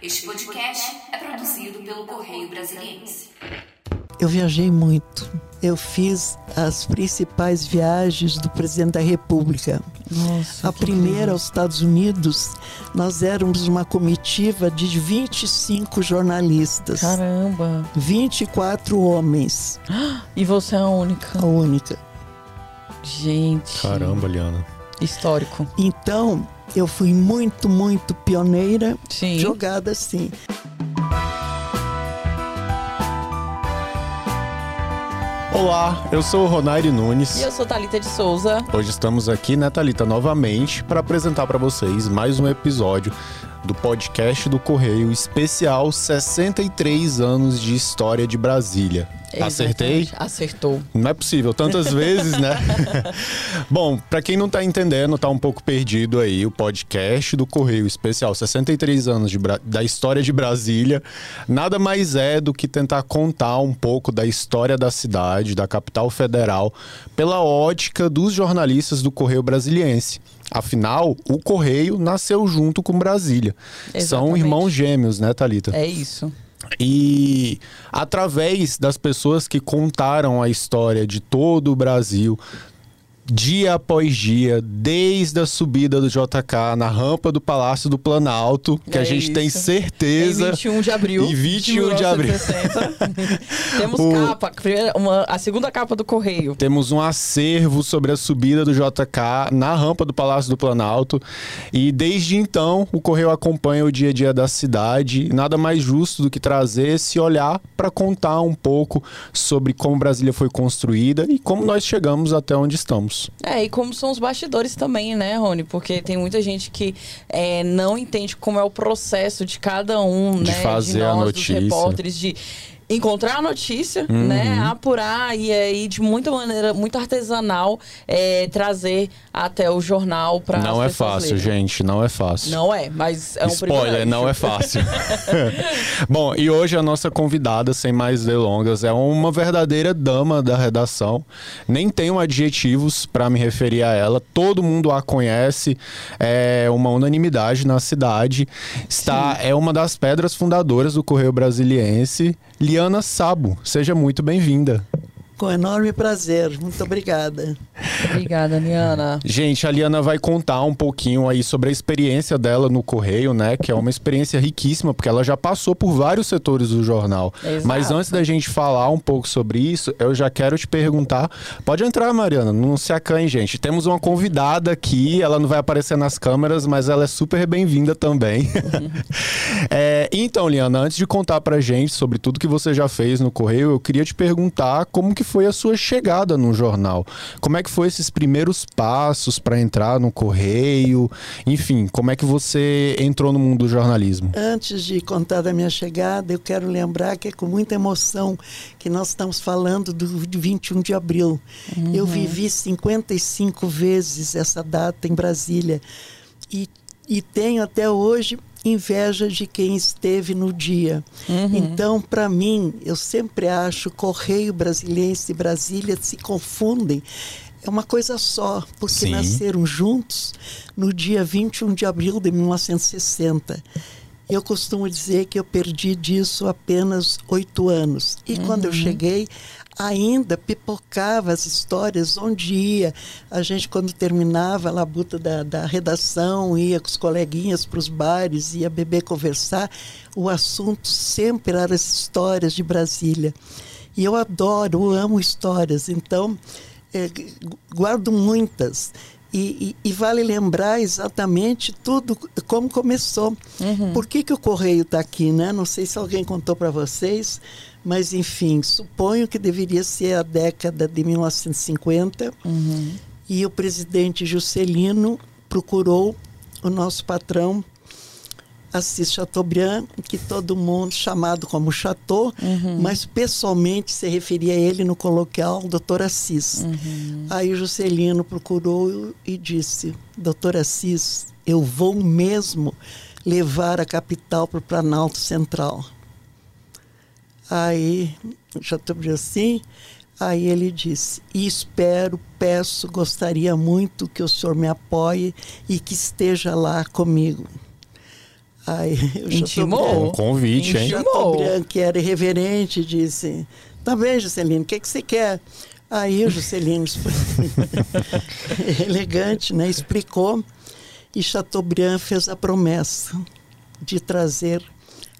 Este podcast é produzido pelo Correio Brasiliense. Eu viajei muito. Eu fiz as principais viagens do presidente da República. Nossa, a primeira aos Estados Unidos, nós éramos uma comitiva de 25 jornalistas. Caramba! 24 homens. E você é a única? A única. Gente. Caramba, Liana. Histórico. Então, eu fui muito, muito pioneira, Sim. jogada assim. Olá, eu sou o Ronaire Nunes. E eu sou Thalita de Souza. Hoje estamos aqui, né, Thalita, novamente para apresentar para vocês mais um episódio do podcast do Correio especial 63 anos de história de Brasília. Acertei? Acertou. Não é possível, tantas vezes, né? Bom, para quem não tá entendendo, tá um pouco perdido aí, o podcast do Correio Especial 63 anos de da história de Brasília, nada mais é do que tentar contar um pouco da história da cidade, da capital federal, pela ótica dos jornalistas do Correio Brasiliense. Afinal, o Correio nasceu junto com Brasília. São Exatamente. irmãos gêmeos, né, Thalita? É isso. E através das pessoas que contaram a história de todo o Brasil, dia após dia, desde a subida do JK na rampa do Palácio do Planalto, que É a gente tem isso. certeza. Em 21 de abril. Em 21 de abril. 1960. Temos O- capa, uma- a segunda capa do Correio. Temos um acervo sobre a subida do JK na rampa do Palácio do Planalto. E desde então, o Correio acompanha o dia a dia da cidade. Nada mais justo do que trazer esse olhar para contar um pouco sobre como Brasília foi construída e como nós chegamos até onde estamos. É, e como são os bastidores também, né, Rony? Porque tem muita gente que é, não entende como é o processo de cada um, De né? fazer de a nós, notícia. dos repórteres, de encontrar a notícia, Uhum. né? Apurar e aí, de muita maneira, muito artesanal, é, trazer até o jornal para não é fácil, gente, não é fácil. Não é, mas é um Spoiler, privilégio. não é fácil. Bom, e hoje a nossa convidada, sem mais delongas, é uma verdadeira dama da redação. Nem tenho adjetivos para me referir a ela. Todo mundo a conhece, é uma unanimidade na cidade. Está é uma das pedras fundadoras do Correio Brasiliense, Liana Sabo. Seja muito bem-vinda. Com enorme prazer. Muito obrigada. Obrigada, Niana. Gente, a Liana vai contar um pouquinho aí sobre a experiência dela no Correio, né? Que é uma experiência riquíssima, porque ela já passou por vários setores do jornal. Exato. Mas antes da gente falar um pouco sobre isso, eu já quero te perguntar. Pode entrar, Mariana, não se acanhe, gente. Temos uma convidada aqui, ela não vai aparecer nas câmeras, mas ela é super bem-vinda também. É, então, Liana, antes de contar pra gente sobre tudo que você já fez no Correio, eu queria te perguntar como que foi a sua chegada no jornal. Como é que foi esses primeiros passos para entrar no Correio? Enfim, como é que você entrou no mundo do jornalismo? Antes de contar da minha chegada, eu quero lembrar que é com muita emoção que nós estamos falando do 21 de abril. Eu vivi 55 vezes essa data em Brasília e, e tenho até hoje inveja de quem esteve no dia. Então, para mim, eu sempre acho Correio Brasiliense e Brasília se confundem. É uma coisa só, porque Sim. nasceram juntos no dia 21 de abril de 1960. Eu costumo dizer que eu perdi disso apenas oito anos. E quando eu cheguei, ainda pipocava as histórias onde ia. A gente, quando terminava a labuta da, da redação, ia com os coleguinhas para os bares, ia beber, conversar. O assunto sempre era as histórias de Brasília. E eu adoro, eu amo histórias. Então, gu- guardo muitas. E, e- e vale lembrar exatamente tudo como começou. Por que, que o correio está aqui, né? Não sei se alguém contou para vocês, mas enfim, suponho que deveria ser a década de 1950. E o presidente Juscelino procurou o nosso patrão Assis Chateaubriand, que todo mundo chamado como Chateau, mas pessoalmente se referia a ele no coloquial Doutor Assis. Aí o Juscelino procurou e disse: Doutor Assis, eu vou mesmo levar a capital para o Planalto Central. Aí Chateaubriand assim, Aí ele disse: e espero, peço, gostaria muito que o senhor me apoie e que esteja lá comigo. Aí o Intimou. Chateaubriand- Um convite, hein? Intimou. Chateaubriand, que era irreverente, disse: Tá bem, Juscelino, o que, que você quer? Aí o Juscelino, elegante, né, explicou. E Chateaubriand fez a promessa de trazer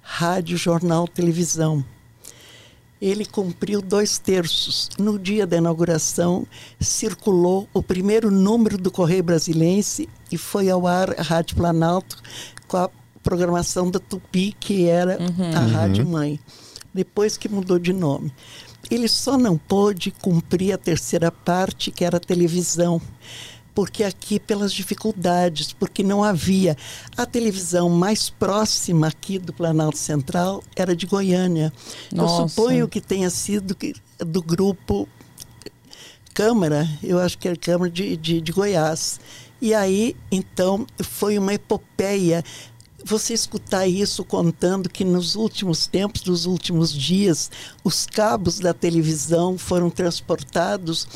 rádio, jornal, televisão. Ele cumpriu dois terços. No dia da inauguração, circulou o primeiro número do Correio Brasilense e foi ao ar a Rádio Planalto com a programação da Tupi, que era a Rádio Mãe. Depois que mudou de nome. Ele só não pôde cumprir a terceira parte, que era a televisão porque aqui pelas dificuldades, porque não havia. A televisão mais próxima aqui do Planalto Central era de Goiânia. Nossa. Eu suponho que tenha sido do grupo Câmara, eu acho que era Câmara de, de, de Goiás. E aí, então, foi uma epopeia. Você escutar isso contando que nos últimos tempos, nos últimos dias, os cabos da televisão foram transportados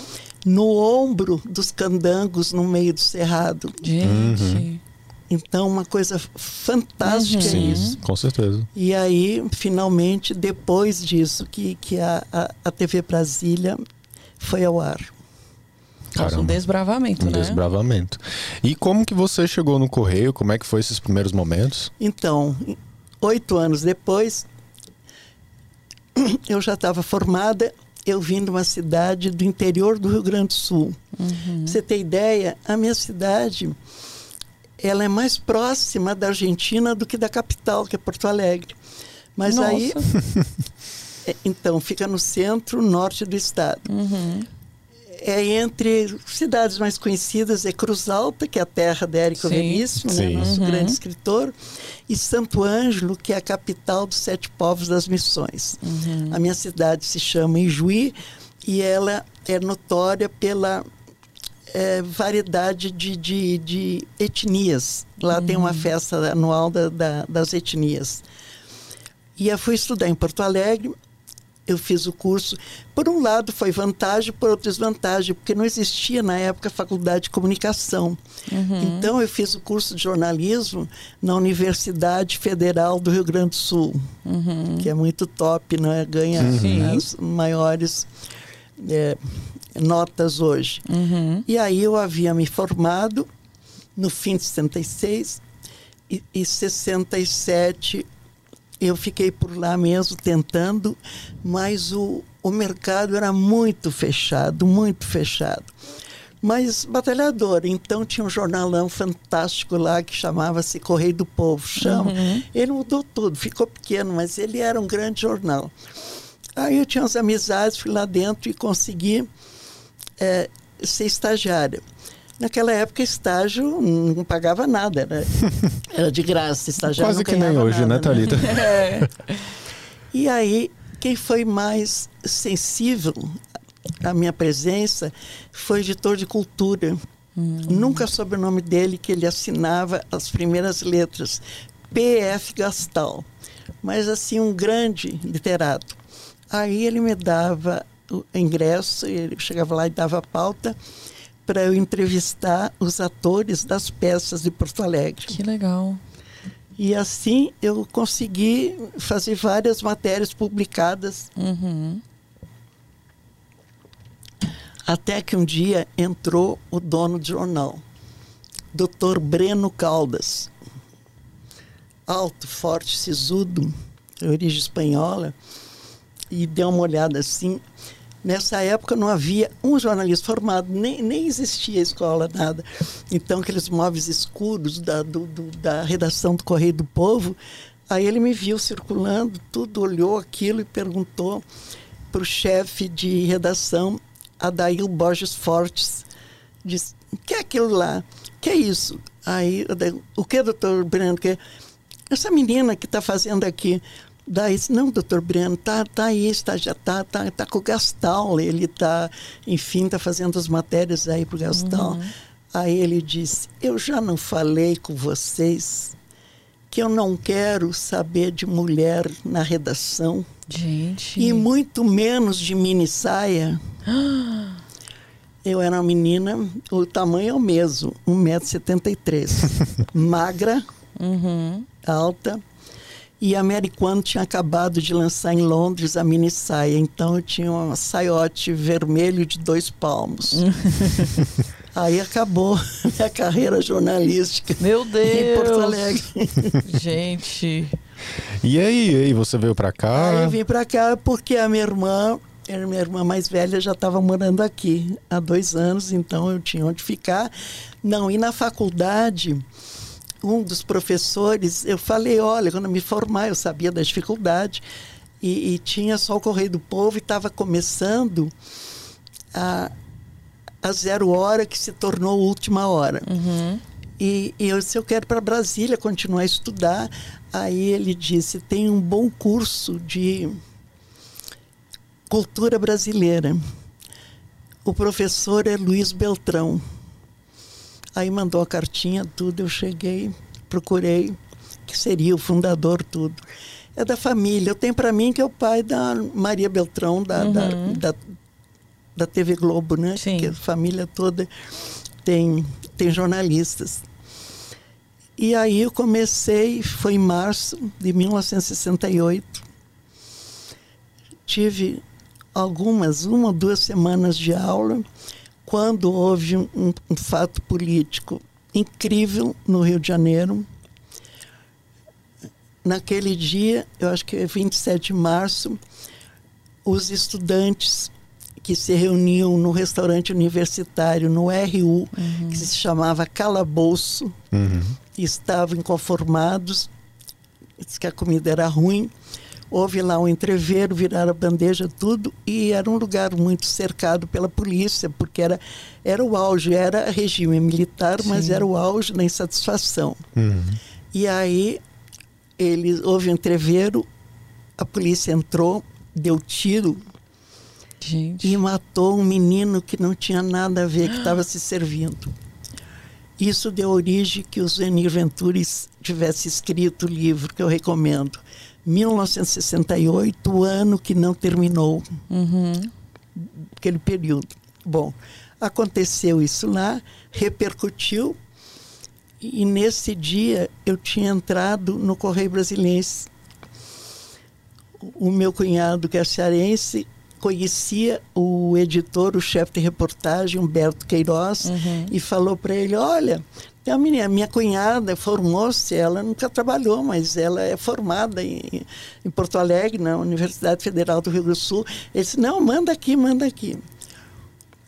no ombro dos candangos no meio do cerrado. Gente. Então, uma coisa fantástica Sim, isso. com certeza. E aí, finalmente, depois disso, que, que a, a, a TV Brasília foi ao ar. Nossa, um Caramba. desbravamento, Um né? desbravamento. E como que você chegou no Correio? Como é que foi esses primeiros momentos? Então, oito anos depois, eu já estava formada, eu vim de uma cidade do interior do Rio Grande do Sul. Uhum. Pra Você ter ideia, a minha cidade ela é mais próxima da Argentina do que da capital, que é Porto Alegre. Mas Nossa. aí, é, então, fica no centro norte do estado. Uhum. É entre cidades mais conhecidas, é Cruz Alta, que é a terra de Érico Sim. Veríssimo, né, nosso Uhum. grande escritor, e Santo Ângelo, que é a capital dos sete povos das missões. Uhum. A minha cidade se chama Ijuí e ela é notória pela eh, variedade de, de, de etnias. Lá tem uma festa anual da- da- das etnias. E eu fui estudar em Porto Alegre, eu fiz o curso. Por um lado foi vantagem, por outro desvantagem, porque não existia na época faculdade de comunicação. Então eu fiz o curso de jornalismo na Universidade Federal do Rio Grande do Sul, que é muito top, né? ganha Sim. as maiores eh, notas hoje. Uhum. E aí eu havia me formado no fim de 66 e, e 67 eu fiquei por lá mesmo tentando, mas o, o mercado era muito fechado, muito fechado. Mas batalhador, então tinha um jornalão fantástico lá que chamava-se Correio do Povo, chama. Ele mudou tudo, ficou pequeno, mas ele era um grande jornal. Aí eu tinha umas amizades, fui lá dentro e consegui é, ser estagiária. Naquela época, estágio não pagava nada, era, era de graça. Estagiário Quase não que nem hoje, né, nada, Thalita? É. E aí, quem foi mais sensível à minha presença foi o editor de cultura. Nunca soube o nome dele, que ele assinava as primeiras letras. P.F. Gastal. Mas, assim, um grande literato. Aí ele me dava o ingresso, ele chegava lá e dava a pauta para eu entrevistar os atores das peças de Porto Alegre. Que legal. E assim eu consegui fazer várias matérias publicadas. Uhum. Até que um dia entrou o dono do jornal, Dr. Breno Caldas. Alto, forte, sisudo, de origem espanhola, e deu uma olhada assim. Nessa época não havia um jornalista formado, nem, nem existia escola, nada. Então, aqueles móveis escuros da, do- do- da redação do Correio do Povo, aí ele me viu circulando, tudo, olhou aquilo e perguntou para o chefe de redação, Adail Borges Fortes, disse, o que é aquilo lá? O que é isso? Aí, o que, doutor Breno? Que essa menina que está fazendo aqui. Daí, não, doutor Breno, tá, tá aí, está, já tá, tá, tá com o Gastal, ele está, enfim, está fazendo as matérias aí para o Gastal. Aí ele disse, eu já não falei com vocês que eu não quero saber de mulher na redação Gente. e muito menos de mini saia. Eu era uma menina, o tamanho é o mesmo, 1,73m. Magra, Uhum. alta. E a Americano tinha acabado de lançar em Londres a mini saia. Então eu tinha um saiote vermelho de dois palmos. Aí acabou minha carreira jornalística Meu Deus! em Porto Alegre. Gente. E aí, e aí você veio pra cá? Aí eu vim para cá porque a minha irmã, a minha irmã mais velha, já estava morando aqui há dois anos, então eu tinha onde ficar. Não, e na faculdade, um dos professores, eu falei, olha, quando eu me formar, eu sabia da dificuldade, e, e tinha só o Correio do Povo e estava começando a, a zero hora que se tornou última hora. Uhum. E, e eu disse, eu quero para Brasília continuar a estudar. Aí ele disse, tem um bom curso de cultura brasileira. O professor é Luiz Beltrão. Aí mandou a cartinha, tudo, eu cheguei, procurei, que seria o fundador, tudo. É da família. Eu tenho para mim que é o pai da Maria Beltrão, da, da, da, da TV Globo, né? Sim. Que a família toda tem, tem jornalistas. E aí eu comecei, foi em março de 1968. Tive algumas, uma ou duas semanas de aula, quando houve um, um- fato político incrível no Rio de Janeiro. Naquele dia, eu acho que é 27 de março, os estudantes que se reuniam no restaurante universitário, no RU, que se chamava Calabouço, estavam inconformados, disse que a comida era ruim. Houve lá um entreveiro, viraram a bandeja, tudo, e era um lugar muito cercado pela polícia, porque era, era o auge, era regime militar, mas era o auge da insatisfação. E aí eles, houve um entreveiro, a polícia entrou, deu tiro Gente. e matou um menino que não tinha nada a ver, que estava se servindo. Isso deu origem que o Zenir Ventures tivesse escrito o livro que eu recomendo. 1968, o ano que não terminou Uhum. aquele período. Bom, aconteceu isso lá, repercutiu, e nesse dia eu tinha entrado no Correio Brasiliense. O meu cunhado, que é cearense, conhecia o editor, o chefe de reportagem, Humberto Queiroz, e falou para ele: Olha, tem uma menina, minha cunhada formou-se, ela nunca trabalhou, mas ela é formada em, em Porto Alegre, na Universidade Federal do Rio Grande do Sul. Ele disse: Não, manda aqui, manda aqui.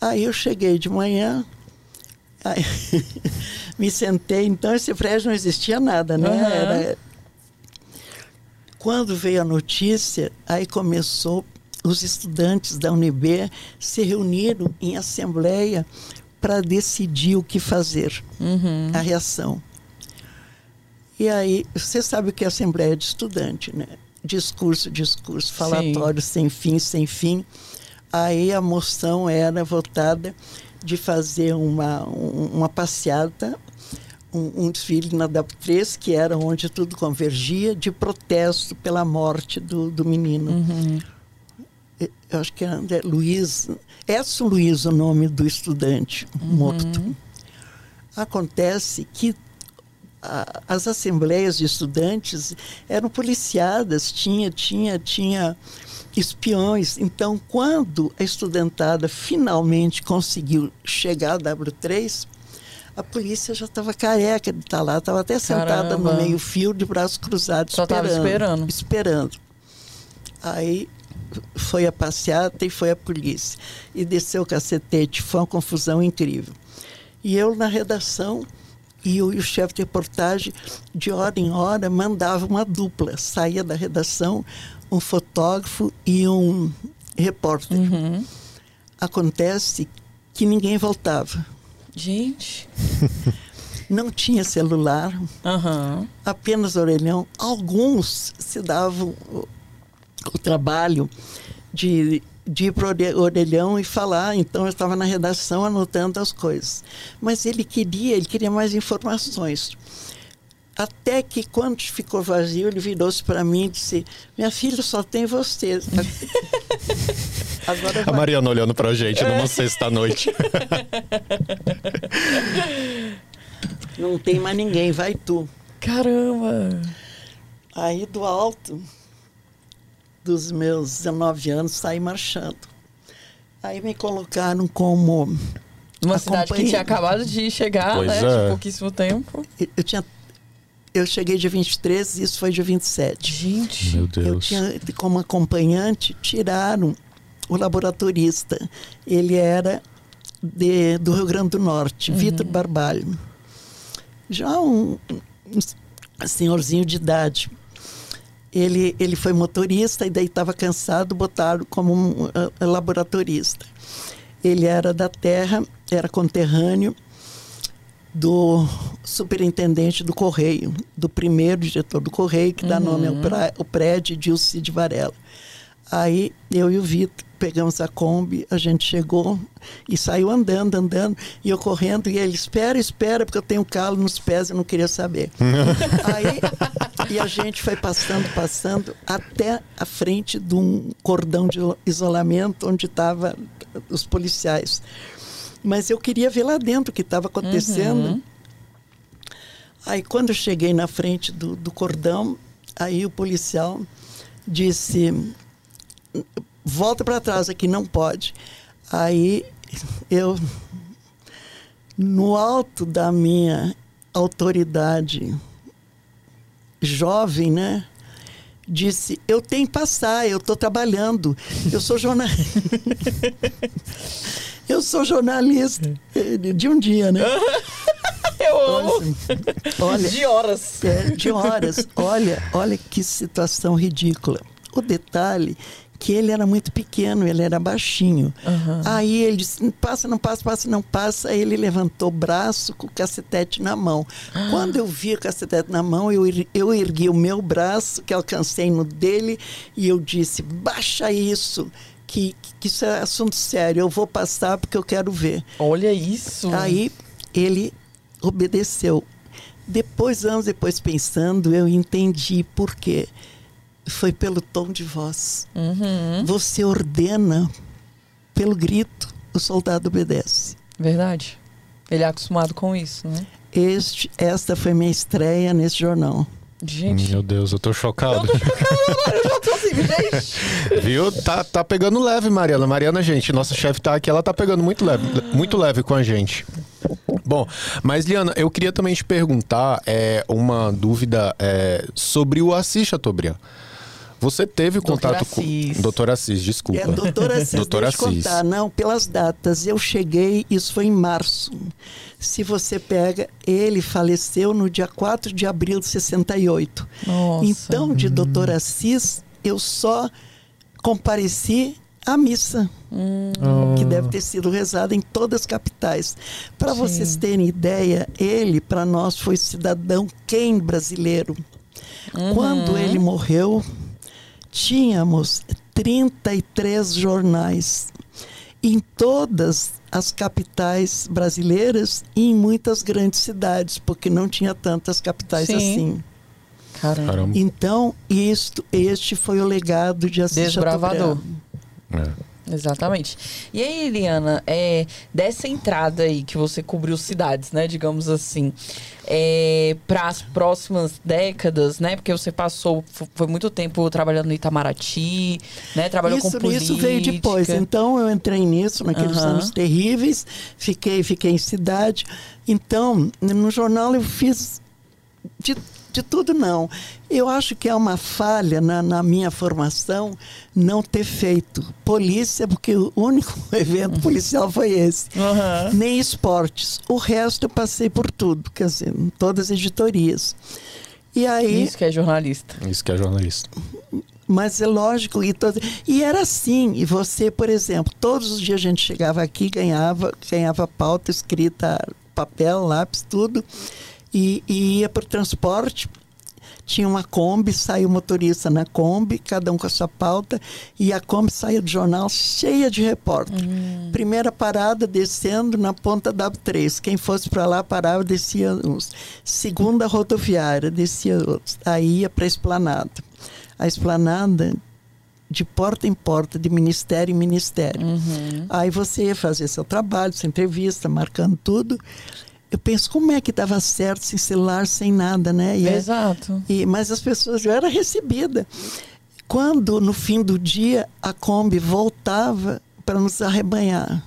Aí eu cheguei de manhã, aí me sentei, então esse prédio não existia nada, né? Aham. Era, quando veio a notícia, aí começou, os estudantes da UNB se reuniram em assembleia para decidir o que fazer, a reação. E aí, você sabe o que é assembleia de estudante, né? Discurso, discurso, falatório sem fim, sem fim. Aí a moção era votada de fazer uma, um- uma passeata, um, um desfile na DAP3, que era onde tudo convergia, de protesto pela morte do, do menino. Eu acho que é André Luiz, Edson Luiz o nome do estudante morto. Acontece que a- as assembleias de estudantes eram policiadas, tinha, tinha, tinha espiões. Então, quando a estudantada finalmente conseguiu chegar à W3, a polícia já estava careca de estar lá, estava até sentada Caramba. no meio-fio, de braços cruzados, Só tava esperando. Esperando. Aí foi a passeata e foi a polícia. E desceu o cacetete, foi uma confusão incrível. E eu na redação e o, e o chefe de reportagem, de hora em hora, mandava uma dupla. Saía da redação um fotógrafo e um repórter. Uhum. Acontece que ninguém voltava. Gente. Não tinha celular, Aham. apenas orelhão. Alguns se davam o, trabalho de, de ir para o orelhão e falar. Então eu estava na redação anotando as coisas. Mas ele queria, ele queria mais informações. Até que quando ficou vazio, ele virou-se para mim e disse: Minha filha só tem você. Agora A. Mariana olhando pra gente numa sexta-noite. Não tem mais ninguém, vai tu. Caramba! Aí do alto dos meus 19 anos saí marchando. Aí me colocaram como Uma cidade que tinha acabado de chegar, Pois né? é. De pouquíssimo tempo. eu tinha eu cheguei dia 23 e isso foi dia 27. Gente. Meu Eu Deus. tinha como acompanhante tiraram o laboratorista. Ele era de, do Rio Grande do Norte, Vitor Barbalho. Já um, um senhorzinho de idade. Ele, ele foi motorista e daí estava cansado, botaram como um ah, laboratorista. Ele era da terra, era conterrâneo do superintendente do Correio, do primeiro diretor do Correio, que dá nome ao, pra, ao prédio, de Varela. Aí eu e o Vitor pegamos a Kombi, a gente chegou e saiu andando, andando, e eu correndo, e ele, espera, espera, porque eu tenho calo nos pés, eu não queria saber. Aí, e a gente foi passando, passando, até a frente de um cordão de isolamento onde estavam os policiais. Mas eu queria ver lá dentro o que estava acontecendo. Aí quando eu cheguei na frente do, do cordão, aí o policial disse, volta para trás aqui, não pode. Aí eu, no alto da minha autoridade jovem, né? Disse, eu tenho que passar, eu estou trabalhando, eu sou jornalista. eu sou jornalista eh, de um dia, né? Eu amo. Olha, De horas. é, de horas. Olha, olha que situação ridícula. O detalhe que ele era muito pequeno, ele era baixinho. Aí ele disse, passa, não passa, passa, não passa. Aí ele levantou o braço com o cacetete na mão. Quando eu vi o cacetete na mão, eu, eu ergui o meu braço, que alcancei no dele, e eu disse, baixa isso, que, que isso é assunto sério, eu vou passar porque eu quero ver. Olha isso. Aí ele obedeceu. Depois, anos depois, pensando, eu entendi por quê. Foi pelo tom de voz. Uhum. Você ordena pelo grito, o soldado obedece. Verdade. Ele é acostumado com isso, né? Este, esta foi minha estreia nesse jornal. Gente. Meu Deus, eu tô chocado. Eu já tô assim, gente. Viu? Tá, tá pegando leve, Mariana. Mariana, gente, nossa chefe tá aqui, ela tá pegando muito leve, muito leve com a gente. Bom, mas Liana, eu queria também te perguntar é, uma dúvida é, sobre o Assis Chateaubriand. Você teve Doutor contato Assis. com. Doutor Assis, desculpa. É, doutor Assis, Doutor deixa eu Assis. contar. Não, pelas datas. Eu cheguei, isso foi em março. Se você pega, ele faleceu no dia 4 de abril de 68. Nossa. Então, de doutor Assis, eu só compareci à missa, que deve ter sido rezada em todas as capitais. Para vocês terem ideia, ele, para nós, foi cidadão quem brasileiro. Quando ele morreu, tínhamos 33 jornais em todas as capitais brasileiras e em muitas grandes cidades, porque não tinha tantas capitais Sim. assim. Caramba. Caramba. Então, isto, este foi o legado de Assis Desbravador. Chateaubriand. É. Exatamente. E aí, Eliana, é, dessa entrada aí que você cobriu cidades, né, digamos assim, é, para as próximas décadas, né, porque você passou, fo- foi muito tempo trabalhando no Itamaraty, né, trabalhou Isso, com política. isso veio depois. Então eu entrei nisso naqueles Aham. anos terríveis, fiquei, fiquei em cidade. Então, no jornal eu fiz de, de tudo não. Eu acho que é uma falha na, na minha formação não ter feito polícia, porque o único evento policial foi esse. Aham. Nem esportes. O resto eu passei por tudo, quer dizer, em todas as editorias. E aí. Isso que é jornalista. Isso que é jornalista. Mas é lógico, e, todo- e era assim. E você, por exemplo, todos os dias a gente chegava aqui, ganhava, ganhava pauta escrita, papel, lápis, tudo, e, e ia para o transporte. Tinha uma Kombi, saiu o motorista na Kombi, cada um com a sua pauta, e a Kombi saía do jornal cheia de repórter. Primeira parada, descendo na ponta da 3. Quem fosse para lá parava, descia uns. Segunda rodoviária, descia outros. Aí ia para a esplanada. A esplanada de porta em porta, de ministério em ministério. Aí você ia fazer seu trabalho, sua entrevista, marcando tudo. Eu penso como é que dava certo sem celular, sem nada, né? E é- Exato. e, mas as pessoas já era recebida. Quando no fim do dia a Kombi voltava para nos arrebanhar.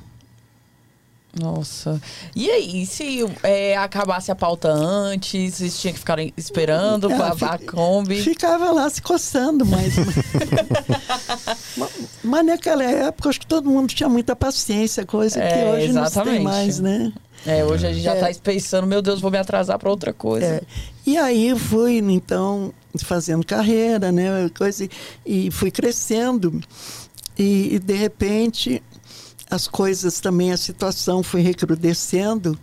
Nossa. E aí, se é, acabasse a pauta antes, vocês tinham que ficar esperando É, com a, a Kombi? Ficava lá se coçando, mas. mas, mas naquela época, acho que todo mundo tinha muita paciência, coisa que É, hoje não se exatamente. tem mais, né? É, hoje a gente já É. tá pensando, meu Deus, vou me atrasar para outra coisa. É. E aí fui, então, fazendo carreira, né? Coisa, e- e fui crescendo. E, e, de repente as coisas também, a situação foi recrudescendo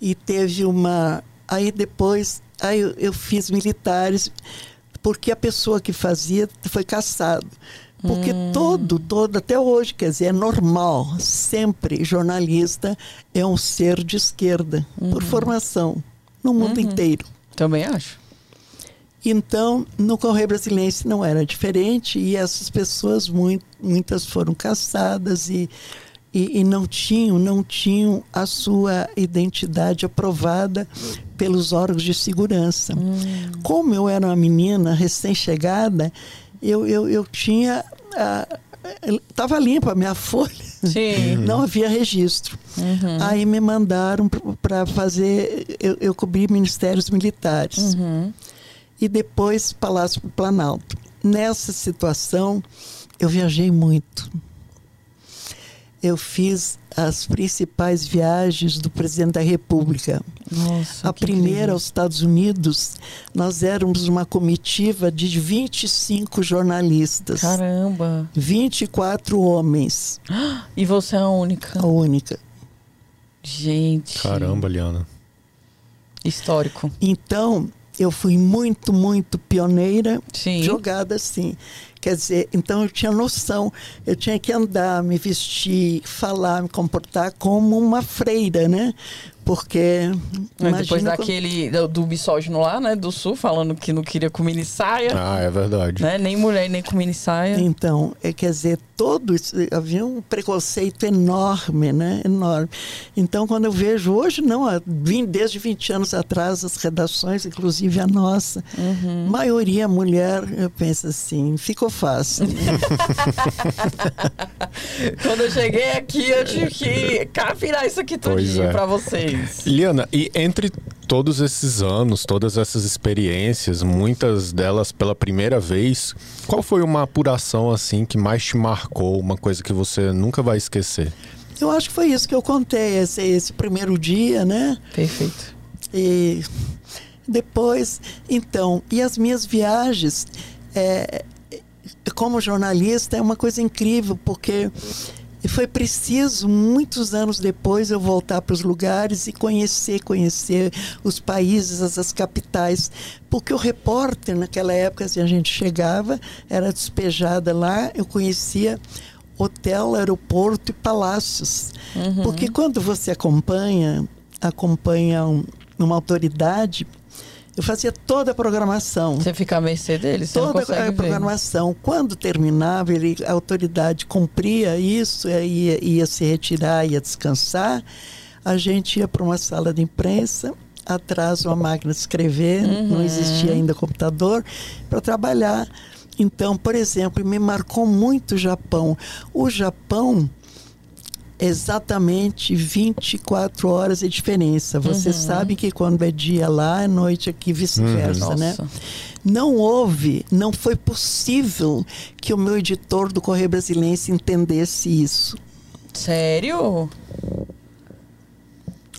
e teve uma. Aí depois, aí eu, eu fiz militares, porque a pessoa que fazia foi caçado. Porque todo, todo, até hoje, quer dizer, é normal, sempre jornalista é um ser de esquerda, por formação, no mundo inteiro. Também acho. Então, no Correio Brasiliense não era diferente e essas pessoas, mui- muitas foram caçadas e, e, e não tinham, não tinham a sua identidade aprovada pelos órgãos de segurança. Como eu era uma menina recém-chegada, eu, eu, eu tinha... Estava limpa a minha folha. Sim. Não havia registro. Aí me mandaram para fazer. Eu, eu cobri ministérios militares. E depois Palácio do Planalto. Nessa situação, eu viajei muito. Eu fiz as principais viagens do presidente da República. Nossa. A primeira incrível. aos Estados Unidos, nós éramos uma comitiva de 25 jornalistas. Caramba. 24 homens, E você é a única. a única. Gente. Caramba, Liana. Histórico. Então, eu fui muito, muito pioneira, Sim. jogada assim. Quer dizer, então eu tinha noção, eu tinha que andar, me vestir, falar, me comportar como uma freira, né? Porque. Mas depois daquele do, do misógino lá, né, do sul, falando que não queria com mini saia, Ah, é verdade. né? Nem mulher, nem com mini saia. Então, é, quer dizer, todo isso, havia um preconceito enorme, né? Enorme. Então, quando eu vejo hoje, não, há vim desde 20 anos atrás, as redações, inclusive a nossa, maioria mulher, eu penso assim, ficou fácil. né? Quando eu cheguei aqui, eu tive que capinar isso aqui tudinho é. pra vocês. Liana, e entre todos esses anos, todas essas experiências, muitas delas pela primeira vez, qual foi uma apuração assim que mais te marcou, uma coisa que você nunca vai esquecer? Eu acho que foi isso que eu contei, esse, esse primeiro dia, né? Perfeito. E depois, então, e as minhas viagens, é, como jornalista, é uma coisa incrível, porque foi preciso, muitos anos depois, eu voltar para os lugares e conhecer, conhecer os países, as, as capitais. Porque o repórter, naquela época, assim, a gente chegava, era despejada lá, eu conhecia hotel, aeroporto e palácios. Porque quando você acompanha, acompanha um- uma autoridade, eu fazia toda a programação. Você fica à mercê dele, você Toda a ver. programação. Quando terminava, ele, a autoridade cumpria isso, ia, ia se retirar, ia descansar. A gente ia para uma sala de imprensa, atrás uma máquina de escrever, não existia ainda computador, para trabalhar. Então, por exemplo, me marcou muito o Japão. O Japão, exatamente 24 horas de diferença. Você sabe que quando é dia lá, é noite aqui, vice-versa, né? Nossa. Não houve, não foi possível que o meu editor do Correio Brasiliense entendesse isso. Sério?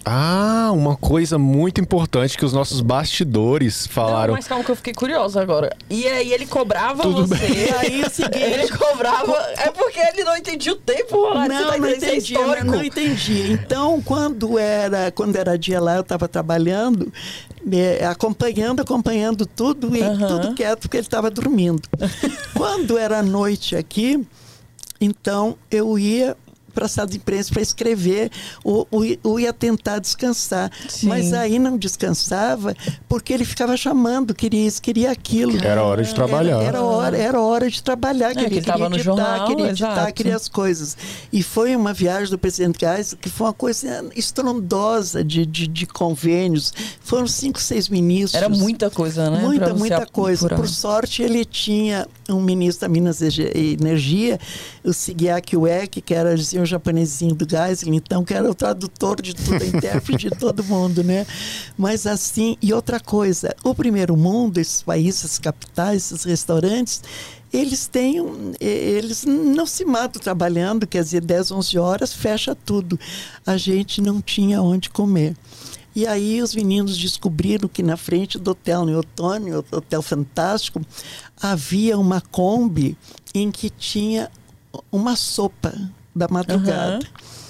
Ah, uma coisa muito importante que os nossos bastidores Não, falaram. mas calma que eu fiquei curiosa agora. E aí ele cobrava Tudo você. bem. Aí é o seguinte- Ele cobrava. É porque ele não entendia o tempo, não, tá não é entendi, não, não entendi. Então, quando era, quando era dia lá, eu estava trabalhando, acompanhando, acompanhando tudo e Aham. tudo quieto, porque ele estava dormindo. quando era noite aqui, então eu ia para a sala de imprensa para escrever ou, ou, ou, ia tentar descansar. Sim. Mas aí não descansava porque ele ficava chamando, queria isso, queria aquilo. Era hora de trabalhar. Era, era hora, era hora de trabalhar, queria, é, que queria editar, jornal, queria editar, exato. queria as coisas. E foi uma viagem do presidente Gás que foi uma coisa estrondosa de, de, de convênios. Foram cinco, seis ministros. Era muita coisa, né? Muita, muita coisa. Por sorte, ele tinha um ministro da Minas e Energia, o Sigiaki Uek, que era assim, o japonesinho do Geisling, então, que era o tradutor de tudo, intérprete de todo mundo, né? Mas assim, e outra coisa, o primeiro mundo, esses países, capitais, esses restaurantes, eles têm eles não se matam trabalhando, quer dizer, 10, 11 horas fecha tudo. A gente não tinha onde comer. E aí os meninos descobriram que na frente do Hotel Neotônio, Hotel Fantástico, havia uma Kombi em que tinha uma sopa da madrugada.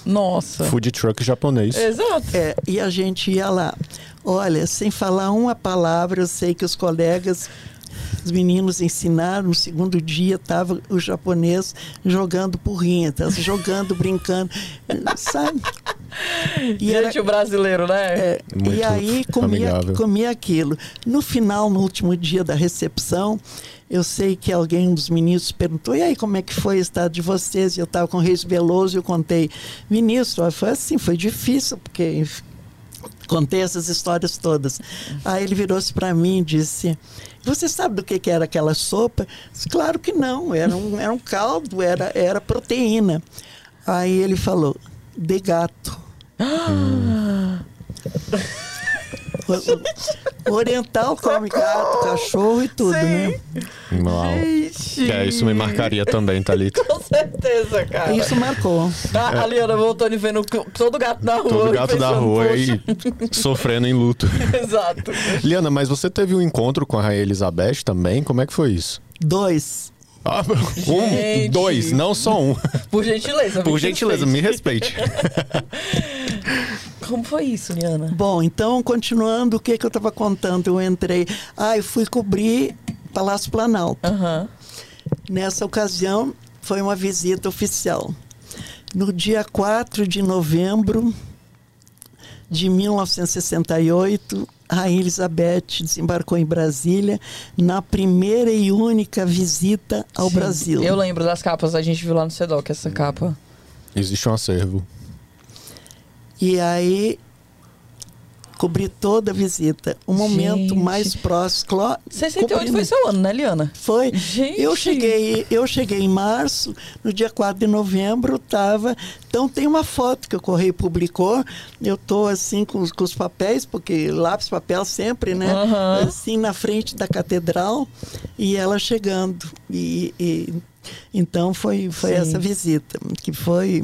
Uhum. Nossa. Food truck japonês. Exato. É, e a gente ia lá. Olha, sem falar uma palavra, eu sei que os colegas os meninos ensinaram, no segundo dia estava o japonês jogando porrinha, tá? jogando, brincando, sabe? E Gente, era, o brasileiro, né? É, e aí comia, comia aquilo. No final, no último dia da recepção, eu sei que alguém, um dos ministros, perguntou: e aí, como é que foi o estado de vocês? E eu estava com o Reis Veloso e eu contei: ministro, foi assim, foi difícil, porque contei essas histórias todas. Aí ele virou-se para mim e disse: Você sabe do que, que era aquela sopa? Disse, claro que não, era um, era um caldo, era, era proteína. Aí ele falou: De gato. O oriental come gato, cachorro e tudo, Sim. né? Uau. É, isso me marcaria também, Thalita. Com certeza, cara. Isso marcou. A, a Liana voltando e vendo todo gato da rua. Todo gato da rua e sofrendo em luto. Exato. Liana, mas você teve um encontro com a Rainha Elizabeth também? Como é que foi isso? Dois. Ah, um, dois, não só um. Por gentileza. Por gentileza, me respeite. Como foi isso, Liana? Bom, então, continuando, o que, que eu estava contando? Eu entrei. Ah, eu fui cobrir Palácio Planalto. Uhum. Nessa ocasião, foi uma visita oficial. No dia 4 de novembro de 1968, Rainha Elizabeth desembarcou em Brasília na primeira e única visita ao Sim, Brasil. Eu lembro das capas, a gente viu lá no SEDOC essa capa. Existe um acervo. E aí cobri toda a visita. O momento Gente. mais próximo. 68 cobrindo. foi seu ano, né, Liana? Foi. Gente. Eu cheguei, eu cheguei em março, no dia 4 de novembro estava. Então tem uma foto que o Correio publicou. Eu tô assim com, com os papéis, porque lápis, papel sempre, né? Uhum. Assim na frente da catedral e ela chegando. E, e então foi, foi essa visita, que foi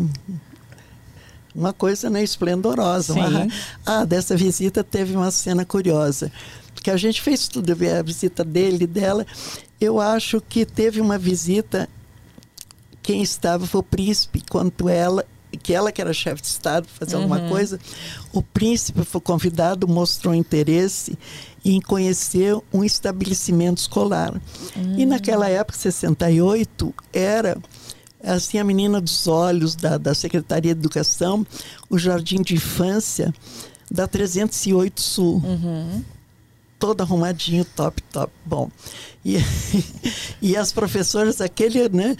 uma coisa né, esplendorosa. Uma, ah, dessa visita teve uma cena curiosa, que a gente fez tudo, a visita dele e dela. Eu acho que teve uma visita, quem estava foi o príncipe, quanto ela que ela que era chefe de estado fazer uhum. alguma coisa, o príncipe foi convidado, mostrou interesse em conhecer um estabelecimento escolar. Uhum. E naquela época, 68, era assim a menina dos olhos da, da Secretaria de Educação, o Jardim de Infância da 308 Sul. Uhum. Todo arrumadinho, top, top. Bom. E, e as professoras, aquele, né?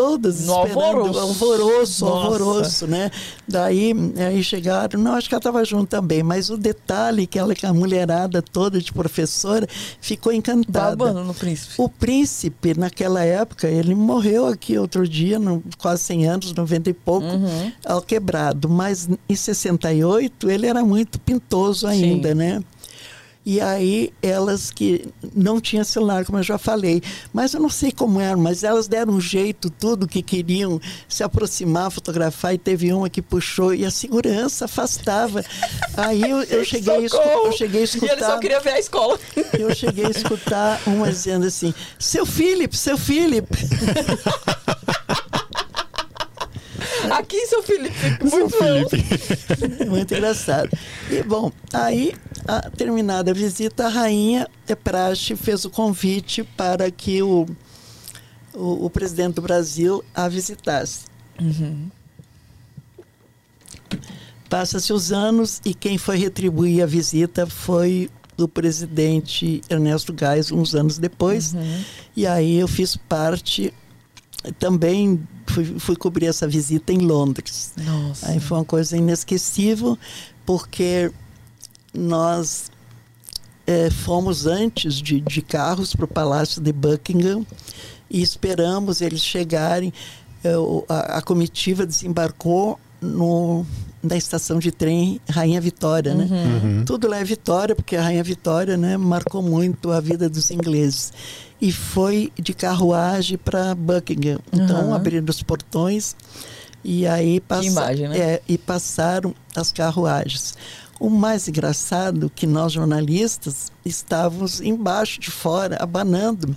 todas no alvoroço. alvoroço, alvoroço, né? Daí aí chegaram, não, acho que ela estava junto também, mas o detalhe que ela, que a mulherada toda de professora ficou encantada. Babando no príncipe. O príncipe, naquela época, ele morreu aqui outro dia, no, quase 100 anos, 90 e pouco, uhum. ao quebrado, mas em 68 ele era muito pintoso ainda, Sim. né? E aí elas que não tinham celular, como eu já falei, mas eu não sei como era, mas elas deram um jeito, tudo que queriam se aproximar, fotografar, e teve uma que puxou e a segurança afastava. Aí eu, eu cheguei, escutar, eu cheguei a escutar. E ele só queria ver a escola. Eu cheguei a escutar uma dizendo assim: seu Felipe, seu Felipe. Aqui, seu Felipe. Muito Felipe. Muito engraçado. E, bom, aí, a, terminada a visita, a rainha Eprache fez o convite para que o, o, o presidente do Brasil a visitasse. Uhum. Passa-se os anos e quem foi retribuir a visita foi o presidente Ernesto Geis, uns anos depois. Uhum. E aí eu fiz parte também fui, fui cobrir essa visita em Londres. Nossa. Aí foi uma coisa inesquecível, porque nós é, fomos antes de, de carros para o Palácio de Buckingham e esperamos eles chegarem. É, o- a, a comitiva desembarcou no, na estação de trem Rainha Vitória, né? Tudo lá é Vitória, porque a Rainha Vitória né, marcou muito a vida dos ingleses. E foi de carruagem para Buckingham. Então, Aham. abriram os portões e aí passa, imagem, né? é, e passaram as carruagens. O mais engraçado é que nós jornalistas estávamos embaixo de fora, abanando.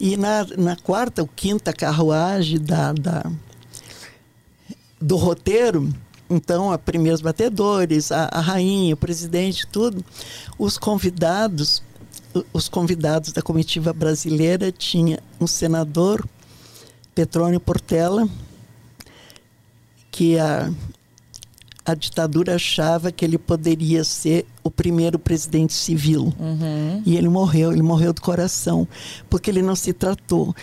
E na, na quarta ou quinta carruagem da, da, do roteiro, então, a primeiros batedores, a, a rainha, o presidente, tudo, os convidados, os convidados da comitiva brasileira tinha um senador, Petrônio Portela, que a, a ditadura achava que ele poderia ser o primeiro presidente civil. Uhum. E ele morreu, ele morreu do coração, porque ele não se tratou.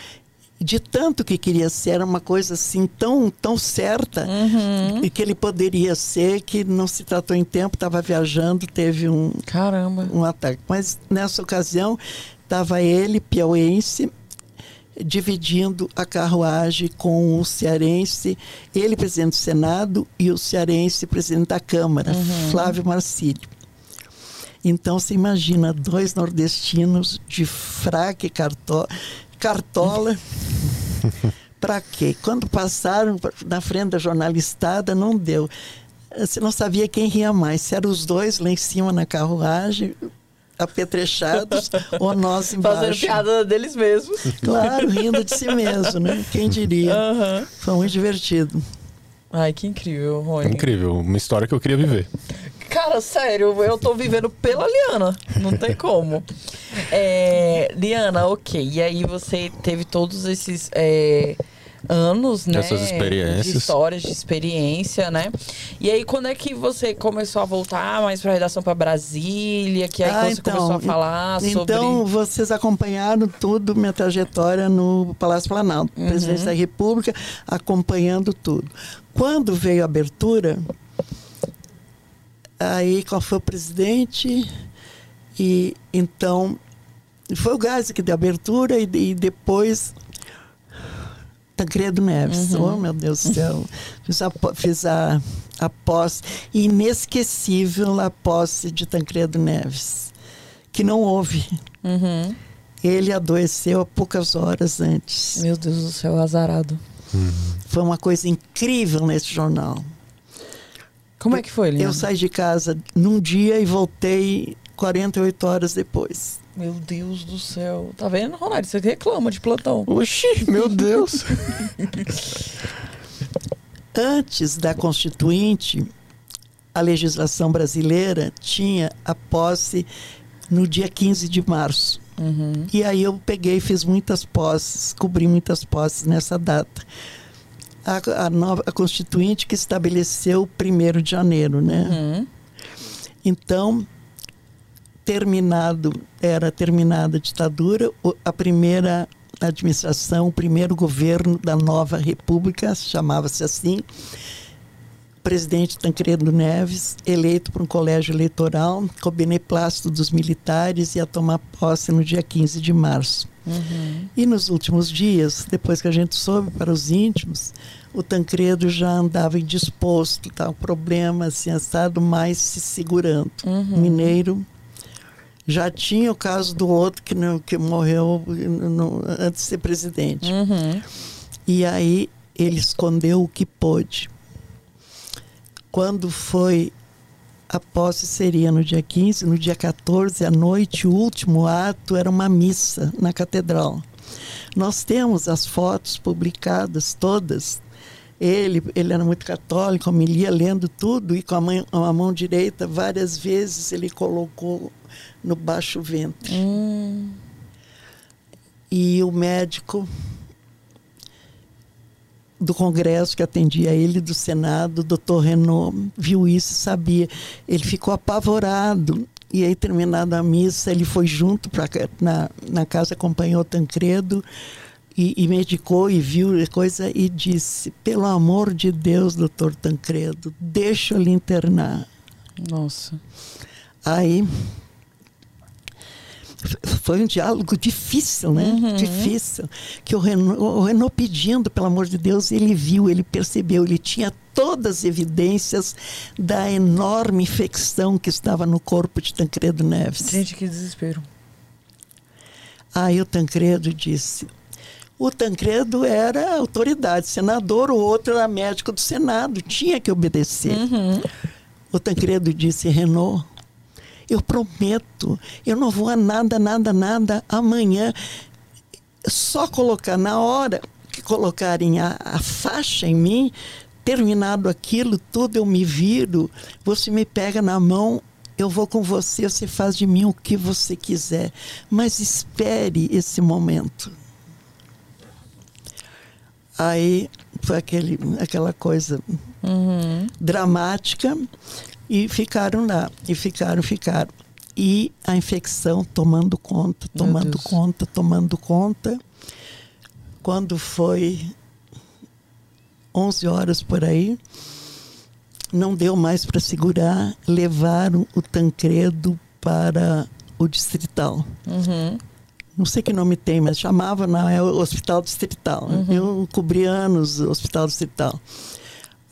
De tanto que queria ser, era uma coisa assim tão, tão certa Uhum. e que ele poderia ser, que não se tratou em tempo, estava viajando, teve um, Caramba. um ataque. Mas nessa ocasião estava ele, piauense, dividindo a carruagem com o cearense, ele presidente do Senado e o cearense presidente da Câmara, Flávio Marcílio. Então você imagina dois nordestinos de fraque e carto- cartola. Para quê? Quando passaram na frente da jornalistada, não deu. Você não sabia quem ria mais, se eram os dois lá em cima na carruagem, apetrechados, ou nós embaixo. Fazendo piada deles mesmos. Claro, rindo de si mesmo, né? Quem diria? Aham. Foi muito divertido. Ai, que incrível, Rony. Incrível, uma história que eu queria viver. Cara, sério, eu tô vivendo pela Liana. Não tem como. É, Liana, ok. E aí você teve todos esses é, anos, né? Essas experiências. De histórias, de experiência, né? E aí, quando é que você começou a voltar mais pra redação pra Brasília? Que aí Ah, você começou a falar então sobre. vocês acompanharam tudo, minha trajetória no Palácio Planalto, Uhum. presidente da República, acompanhando tudo. Quando veio a abertura, aí qual foi o presidente? E então foi o Gás que deu a abertura e, e depois Tancredo Neves. Uhum. Oh, meu Deus do céu. Fiz a, fiz a, a posse, inesquecível a posse de Tancredo Neves, que não houve. Uhum. Ele adoeceu há poucas horas antes. Meu Deus do céu, azarado. Foi uma coisa incrível nesse jornal. Como é que foi, Liana? Eu saí de casa num dia e voltei 48 horas depois. Meu Deus do céu. Tá vendo, Ronaldo? Você reclama de plantão. Oxi, meu Deus. Antes da Constituinte, a legislação brasileira tinha a posse no dia 15 de março. Uhum. E aí eu peguei e fiz muitas posses, cobri muitas posses nessa data. A, a nova a Constituinte que estabeleceu o 1 de janeiro, né? Uhum. Então, terminado, era terminada a ditadura, a primeira administração, o primeiro governo da nova república, chamava-se assim, presidente Tancredo Neves, eleito por um colégio eleitoral, com o beneplácito dos militares, ia tomar posse no dia 15 de março. Uhum. E nos últimos dias, depois que a gente soube para os íntimos, o Tancredo já andava indisposto, tá? um problema assim, assado, mas se segurando. Uhum. Mineiro. Já tinha o caso do outro que, não, que morreu no- antes de ser presidente. Uhum. E aí ele escondeu o que pôde. Quando foi a posse seria no dia 15, no dia 14 à noite, o último ato era uma missa na catedral. Nós temos as fotos publicadas todas. Ele, ele era muito católico, ele ia lendo tudo e com a mão, a mão direita várias vezes ele colocou no baixo ventre. Hum. E o médico do Congresso que atendia ele, do Senado, o doutor Renault, viu isso e sabia. Ele ficou apavorado. E aí, terminada a missa, ele foi junto pra, na, na casa, acompanhou Tancredo e, e medicou e viu a coisa e disse: Pelo amor de Deus, doutor Tancredo, deixa eu lhe internar. Nossa. Aí foi um diálogo difícil, né? Uhum. Difícil. Que o Renault, o Renault pedindo, pelo amor de Deus, ele viu, ele percebeu, ele tinha todas as evidências da enorme infecção que estava no corpo de Tancredo Neves. Gente, que desespero. Aí o Tancredo disse. O Tancredo era autoridade, senador, o outro era médico do Senado, tinha que obedecer. Uhum. O Tancredo disse, Renault, eu prometo, eu não vou a nada, nada, nada amanhã. Só colocar na hora que colocarem a, a faixa em mim, terminado aquilo tudo, eu me viro, você me pega na mão, eu vou com você, você faz de mim o que você quiser. Mas espere esse momento. Aí foi aquele, aquela coisa Uhum. dramática e ficaram lá e ficaram ficaram e a infecção tomando conta tomando conta tomando conta quando foi 11 horas por aí não deu mais para segurar levaram o Tancredo para o distrital Uhum. não sei que nome tem, mas chamava na é o Hospital Distrital. né? Eu cobri anos o Hospital Distrital.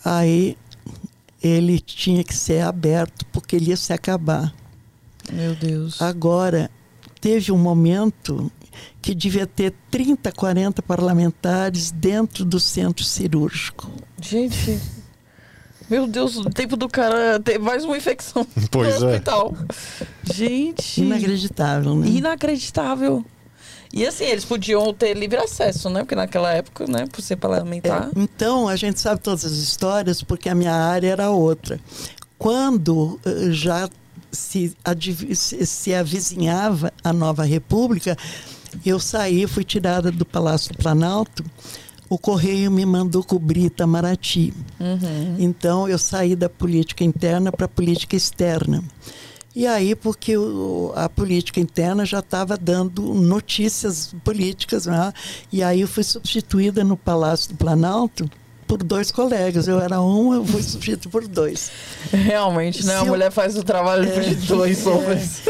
Aí ele tinha que ser aberto porque ele ia se acabar. Meu Deus. Agora, teve um momento que devia ter 30, 40 parlamentares dentro do centro cirúrgico. Gente. Meu Deus, o tempo do cara ter mais uma infecção Pois no é. hospital. Gente. Inacreditável, né? Inacreditável. E assim, eles podiam ter livre acesso, né? Porque naquela época, né, por ser parlamentar. É, então, a gente sabe todas as histórias porque a minha área era outra. Quando eh, já se, se avizinhava a nova república, eu saí, fui tirada do Palácio do Planalto, o Correio me mandou cobrir Itamaraty. Uhum. Então, eu saí da política interna para a política externa. E aí, porque o- a política interna já estava dando notícias políticas, né? e aí eu fui substituída no Palácio do Planalto por dois colegas. Eu era um, eu fui substituída por dois. Realmente, né? A Se eu- mulher faz o trabalho de dois homens.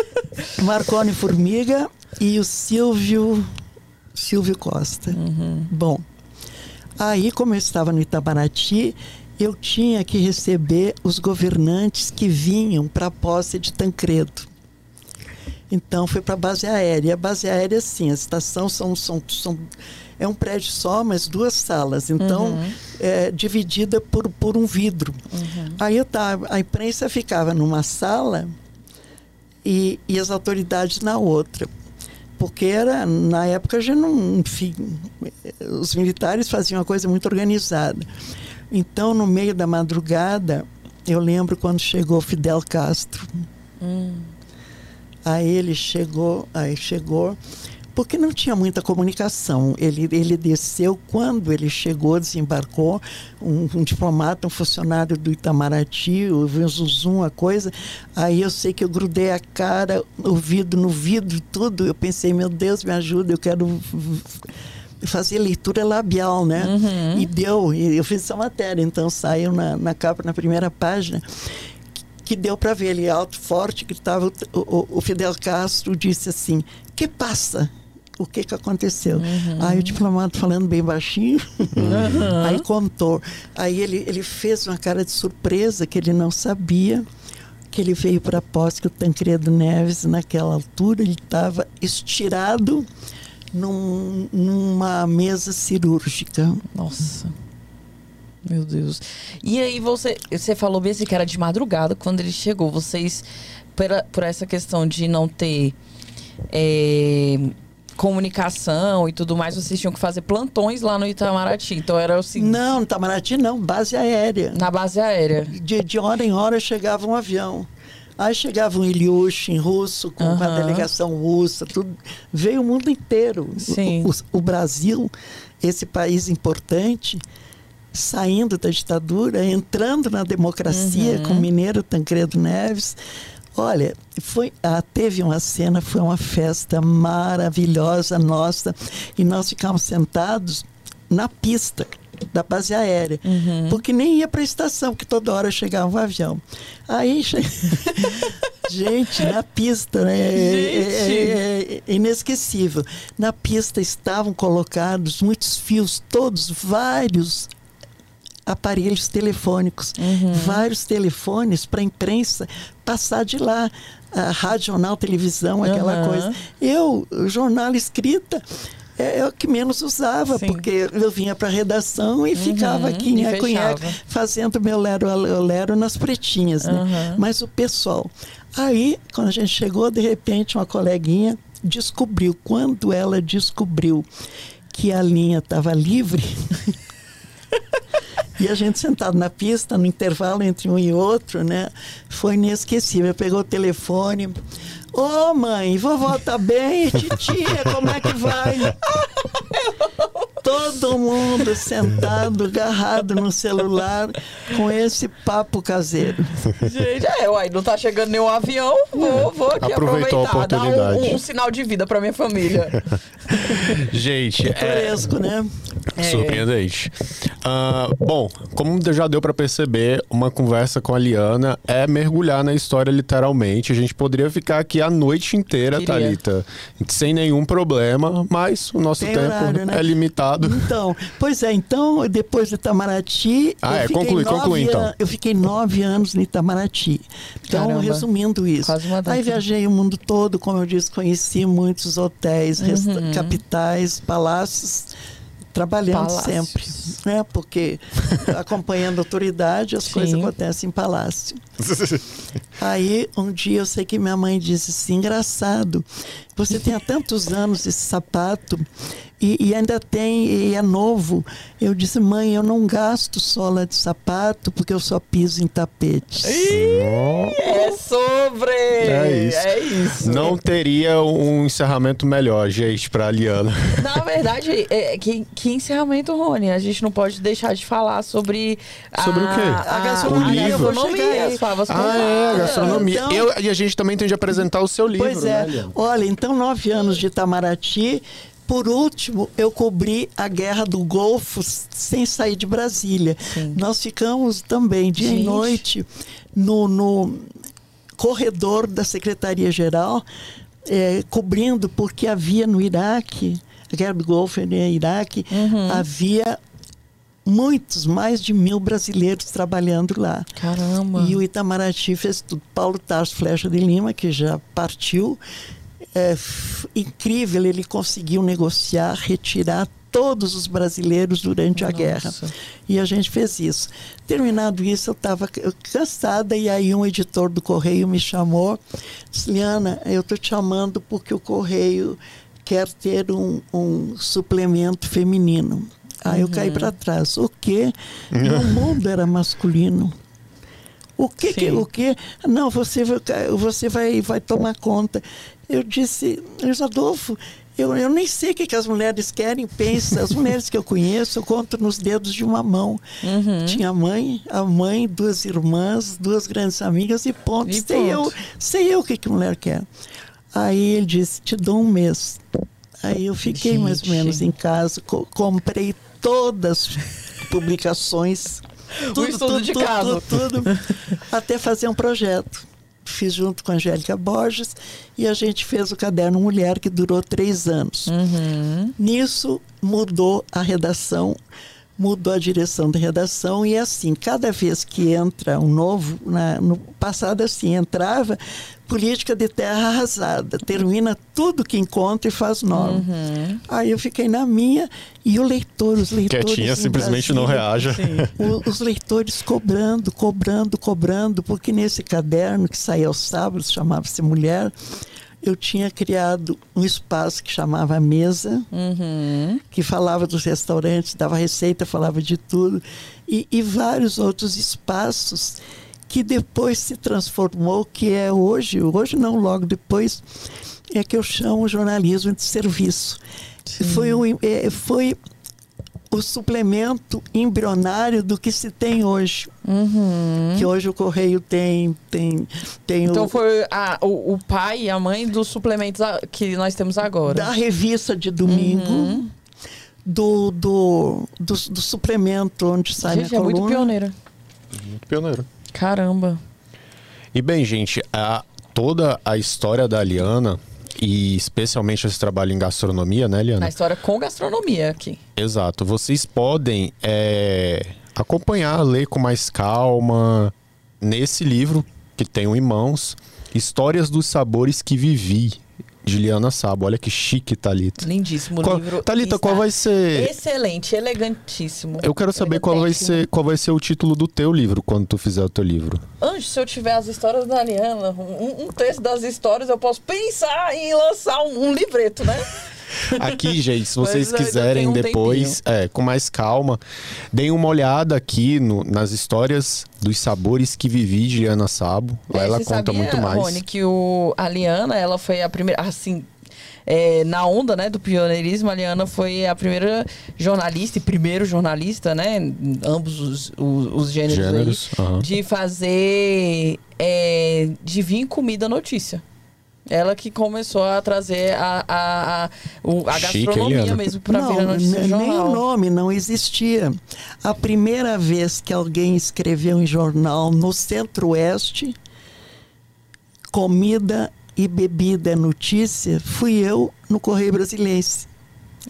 Marconi Formiga e o Silvio, Silvio Costa. Bom, aí como eu estava no Itamaraty, eu tinha que receber os governantes que vinham para a posse de Tancredo. Então foi para a base aérea. A base aérea, sim, a estação são, são, são, é um prédio só, mas duas salas. Então, é dividida por, por um vidro. Aí eu tava, a imprensa ficava numa sala e, e as autoridades na outra. Porque era, na época, já não, enfim, os militares faziam uma coisa muito organizada. Então, no meio da madrugada, eu lembro quando chegou Fidel Castro. Aí ele chegou, aí chegou, porque não tinha muita comunicação. Ele, ele desceu, quando ele chegou, desembarcou, um, um diplomata, um funcionário do Itamaraty, ouviu um zuzum, a coisa. Aí eu sei que eu grudei a cara, o vidro no vidro, tudo. Eu pensei, meu Deus, me ajuda, eu quero fazer leitura labial, né? E deu, e eu fiz essa matéria, então saiu na, na capa, na primeira página que deu para ver ele alto, forte, estava o, o- o Fidel Castro disse assim: "Que passa? O que que aconteceu?" Aí o diplomata falando bem baixinho, aí contou. Aí ele ele fez uma cara de surpresa que ele não sabia que ele veio para a posse que o Tancredo Neves naquela altura ele estava estirado num- numa mesa cirúrgica. Nossa. Meu Deus. E aí você, você falou mesmo que era de madrugada quando ele chegou. Vocês, pela- por essa questão de não ter é, comunicação e tudo mais, vocês tinham que fazer plantões lá no Itamaraty. Então era o seguinte, Não, no Itamaraty não, base aérea. na base aérea. de, de hora em hora chegava um avião. Aí chegava um Ilyushin russo, com a Aham. delegação russa, tudo. Veio o mundo inteiro. O- Sim. O, o Brasil, esse país importante, saindo da ditadura, entrando na democracia Uhum. com o mineiro Tancredo Neves. Olha, foi, ah, teve uma cena, foi uma festa maravilhosa nossa, e nós ficamos sentados na pista da base aérea, Uhum. porque nem ia para a estação, que toda hora chegava um avião. Aí, che... gente, na pista, né? é- é- é inesquecível. Na pista estavam colocados muitos fios, todos vários aparelhos telefônicos, vários telefones para a imprensa passar de lá, a rádio, jornal, televisão, aquela Aham. coisa. Eu, jornal escrita, é, é o que menos usava, Sim. porque eu vinha para a redação e ficava aqui em Acunhaca, fazendo meu lero a lero nas pretinhas, né? Aham. Mas o pessoal. Aí, quando a gente chegou, de repente, uma coleguinha descobriu, quando ela descobriu que a linha estava livre, e a gente sentado na pista, no intervalo entre um e outro, né? Foi inesquecível. Pegou o telefone. Ô mãe, vovó tá bem? Titia, como é que vai? Todo mundo sentado, agarrado no celular, com esse papo caseiro. Gente, é, uai, não tá chegando nenhum avião, vou, vou aqui Aproveitou a aproveitar, dar um, oportunidade. um sinal de vida pra minha família. Gente, é, Fresco, né? É. Surpreendente. Ah, bom, como já deu pra perceber, uma conversa com a Liana é mergulhar na história literalmente. A gente poderia ficar aqui a noite inteira, Queria. Thalita, sem nenhum problema, mas o nosso Tem tempo horário, né? é limitado. Então, pois é, então, depois de Itamaraty. Ah, eu é, fiquei conclui, nove conclui, então. an- Eu fiquei nove anos no Itamaraty. Então, Caramba. resumindo isso. Quase uma Aí viajei o mundo todo, como eu disse, conheci muitos hotéis, resta- Uhum. capitais, palácios. Trabalhando Palácios. sempre, né? Porque acompanhando a autoridade, as coisas Sim. acontecem em palácio. Aí, um dia eu sei que minha mãe disse assim: engraçado, você tem há tantos anos esse sapato e, e ainda tem, e é novo. Eu disse: mãe, eu não gasto sola de sapato porque eu só piso em tapete. é sobre! É isso. É isso. Não teria um encerramento melhor, gente, pra Liana. Na verdade, é, que, que encerramento, Rony? A gente não pode deixar de falar sobre. a- Sobre o quê? A, A gastronomia, a gastronomia, as favas Ah, é, cruzadas. gastronomia. Então- Eu, e a gente também tem de apresentar o seu livro, Pois né, é. Liana? Olha, então, nove anos de Itamaraty. Por último, eu cobri a guerra do Golfo sem sair de Brasília. Sim. Nós ficamos também dia Gente. e noite no, no corredor da Secretaria-Geral, eh, cobrindo, porque havia no Iraque, a guerra do Golfo no Iraque, Uhum. havia muitos, mais de mil brasileiros trabalhando lá. Caramba. E o Itamaraty fez tudo. Paulo Tarso Flecha de Lima, que já partiu, é, incrível, ele conseguiu negociar, retirar todos os brasileiros durante a Nossa. guerra. E a gente fez isso. Terminado isso, eu estava cansada e aí um editor do Correio me chamou. Disse, Liana, eu estou te chamando porque o Correio quer ter um, um suplemento feminino. Aí eu caí para trás. O quê? Meu mundo era masculino. O que, que o que? Não, você vai, você vai, vai tomar conta. Eu disse, Luiz Adolfo, eu, eu nem sei o que, que as mulheres querem, pensa. As mulheres que eu conheço, eu conto nos dedos de uma mão. Uhum. Tinha a mãe, a mãe, duas irmãs, duas grandes amigas e ponto. E sei, Eu, sei eu o que, que mulher quer. Aí ele disse, te dou um mês. Aí eu fiquei mais ou Gente. menos em casa, co- comprei todas as publicações. O estudo de caso. Tudo, tudo, até fazer um projeto. Fiz junto com a Angélica Borges e a gente fez o Caderno Mulher, que durou três anos. Uhum. Nisso mudou a redação, mudou a direção da redação e assim, cada vez que entra um novo, na- no passado assim, entrava política de terra arrasada, termina tudo que encontra e faz nome. Uhum. Aí eu fiquei na minha e o leitor, os leitores Quietinha, simplesmente não reaja. o- os leitores cobrando, cobrando, cobrando, porque nesse caderno que saía aos sábados, chamava-se Mulher, eu tinha criado um espaço que chamava Mesa, Uhum. que falava dos restaurantes, dava receita, falava de tudo, e, e vários outros espaços que depois se transformou, que é hoje, hoje não, logo depois, é que eu chamo jornalismo de serviço. Foi, um, é, foi o suplemento embrionário do que se tem hoje. Uhum. Que hoje o Correio tem, tem, tem Então o, foi a- o, o pai e a mãe dos suplementos a- que nós temos agora. da revista de domingo, Uhum. do, do, do, do suplemento onde sai Gente, minha é muito coluna. pioneira. Muito pioneiro. Caramba. E bem, gente, a- toda a história da Liana, e especialmente esse trabalho em gastronomia, né, Liana? Na história com gastronomia aqui. Exato. Vocês podem é, acompanhar, ler com mais calma nesse livro que tenho em mãos, Histórias dos Sabores que Vivi, de Liana Sabo. Olha que chique, Thalita. Lindíssimo Qual, livro. Thalita, qual vai ser... Excelente, elegantíssimo. Eu quero saber qual vai, ser, qual vai ser o título do teu livro quando tu fizer o teu livro. Antes, se eu tiver as histórias da Ariana, um, um texto das histórias, eu posso pensar em lançar um, um livreto, né? Aqui, gente, se vocês ainda quiserem um depois, é, com mais calma, deem uma olhada aqui no- nas histórias dos sabores que vivi de Liana Sabo. Lá É, ela conta sabia, muito mais. Rony, que o, a Liana, ela foi a primeira, assim, é, na onda, né, do pioneirismo, a Liana foi a primeira jornalista e primeiro jornalista, né, ambos os, os, os gêneros, aí, Gêneros, aham. de fazer, é, de vir comida notícia. Ela que começou a trazer a, a, a, o- a Chique, hein, gastronomia Liana? mesmo para vir a Não, notícia n- nem jornal. o nome não existia. A primeira vez que alguém escreveu em jornal no Centro-Oeste, comida e bebida é notícia, fui eu no Correio Brasiliense.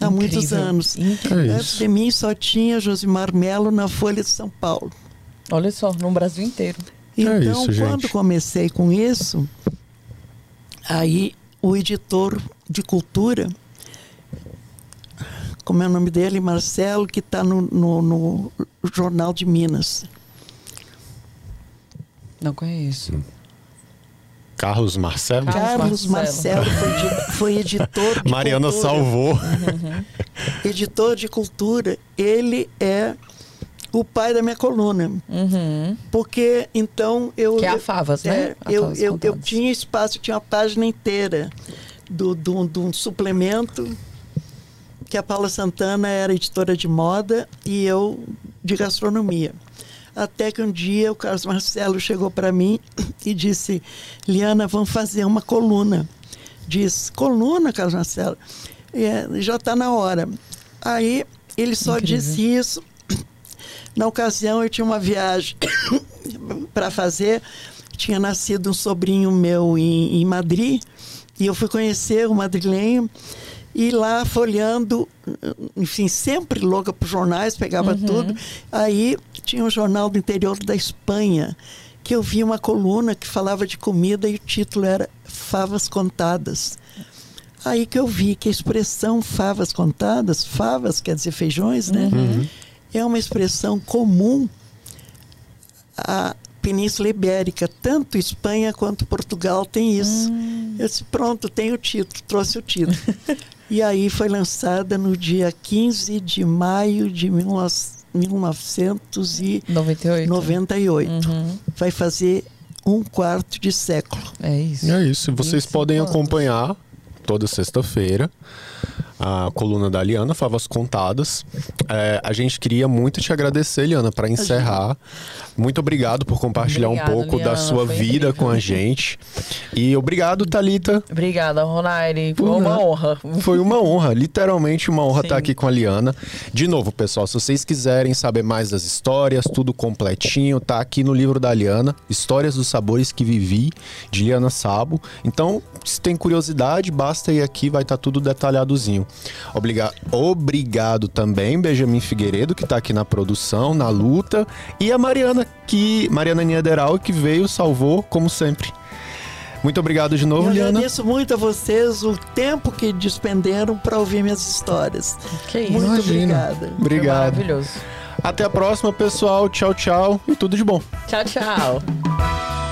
Há muitos Incrível, anos. incrível. É Antes de mim só tinha Josimar Melo na Folha de São Paulo. Olha só, no Brasil inteiro. Então, É isso, quando gente. comecei com isso, aí o editor de cultura, como é o nome dele, Marcelo, que está no, no- no Jornal de Minas. Não conheço. Carlos Marcelo? Carlos Marcelo. Marcelo, foi, edi- foi editor de Mariana cultura. salvou. Editor de cultura. Ele é o pai da minha coluna. Uhum. Porque então eu. Que é a eu- Favas, né? é, A eu, Favas eu, eu Contadas. tinha espaço, tinha uma página inteira do, do, de um suplemento que a Paula Santana era editora de moda e eu de gastronomia. Até que um dia o Carlos Marcelo chegou para mim e disse: Liana, vamos fazer uma coluna. Diz: Coluna, Carlos Marcelo? É, já está na hora. Aí ele só Incrível. disse isso. Na ocasião, eu tinha uma viagem para fazer. Tinha nascido um sobrinho meu em, em Madrid e eu fui conhecer o madrilenho e lá folheando, enfim, sempre louca por jornais, pegava tudo. Aí tinha um jornal do interior da Espanha que eu vi uma coluna que falava de comida e o título era Favas Contadas. Aí que eu vi que a expressão favas contadas, favas quer dizer feijões, né? É uma expressão comum à Península Ibérica. Tanto Espanha quanto Portugal tem isso. Eu disse, pronto, tem o título, trouxe o título. e aí foi lançada no dia 15 de maio de 19 1998. 98. Vai fazer um quarto de século. É isso. É isso. Vocês 25 podem acompanhar toda sexta-feira a coluna da Liana, Favas Contadas. É, a gente queria muito te agradecer, Liana, para encerrar. Muito obrigado por compartilhar Obrigada, um pouco da Liana, sua foi vida incrível. com a gente. E obrigado, Talita. Obrigada, Ronaire. Foi uma honra. Foi uma honra, literalmente uma honra Sim. estar aqui com a Liana. De novo, pessoal, se vocês quiserem saber mais das histórias, tudo completinho, tá aqui no livro da Liana, Histórias dos Sabores que Vivi, de Liana Sabo. Então, se tem curiosidade, basta ir aqui, vai estar tudo detalhadozinho. Obriga Obrigado também, Benjamin Figueiredo, que tá aqui na produção, na luta, e a Mariana, que Mariana Niederal, que veio, salvou, como sempre. Muito obrigado de novo, Eu Liana. agradeço muito a vocês o tempo que despenderam para ouvir minhas histórias. Que isso. Muito Imagina. obrigada. Foi Obrigado. maravilhoso. Até a próxima, pessoal. Tchau, tchau e tudo de bom. Tchau, tchau.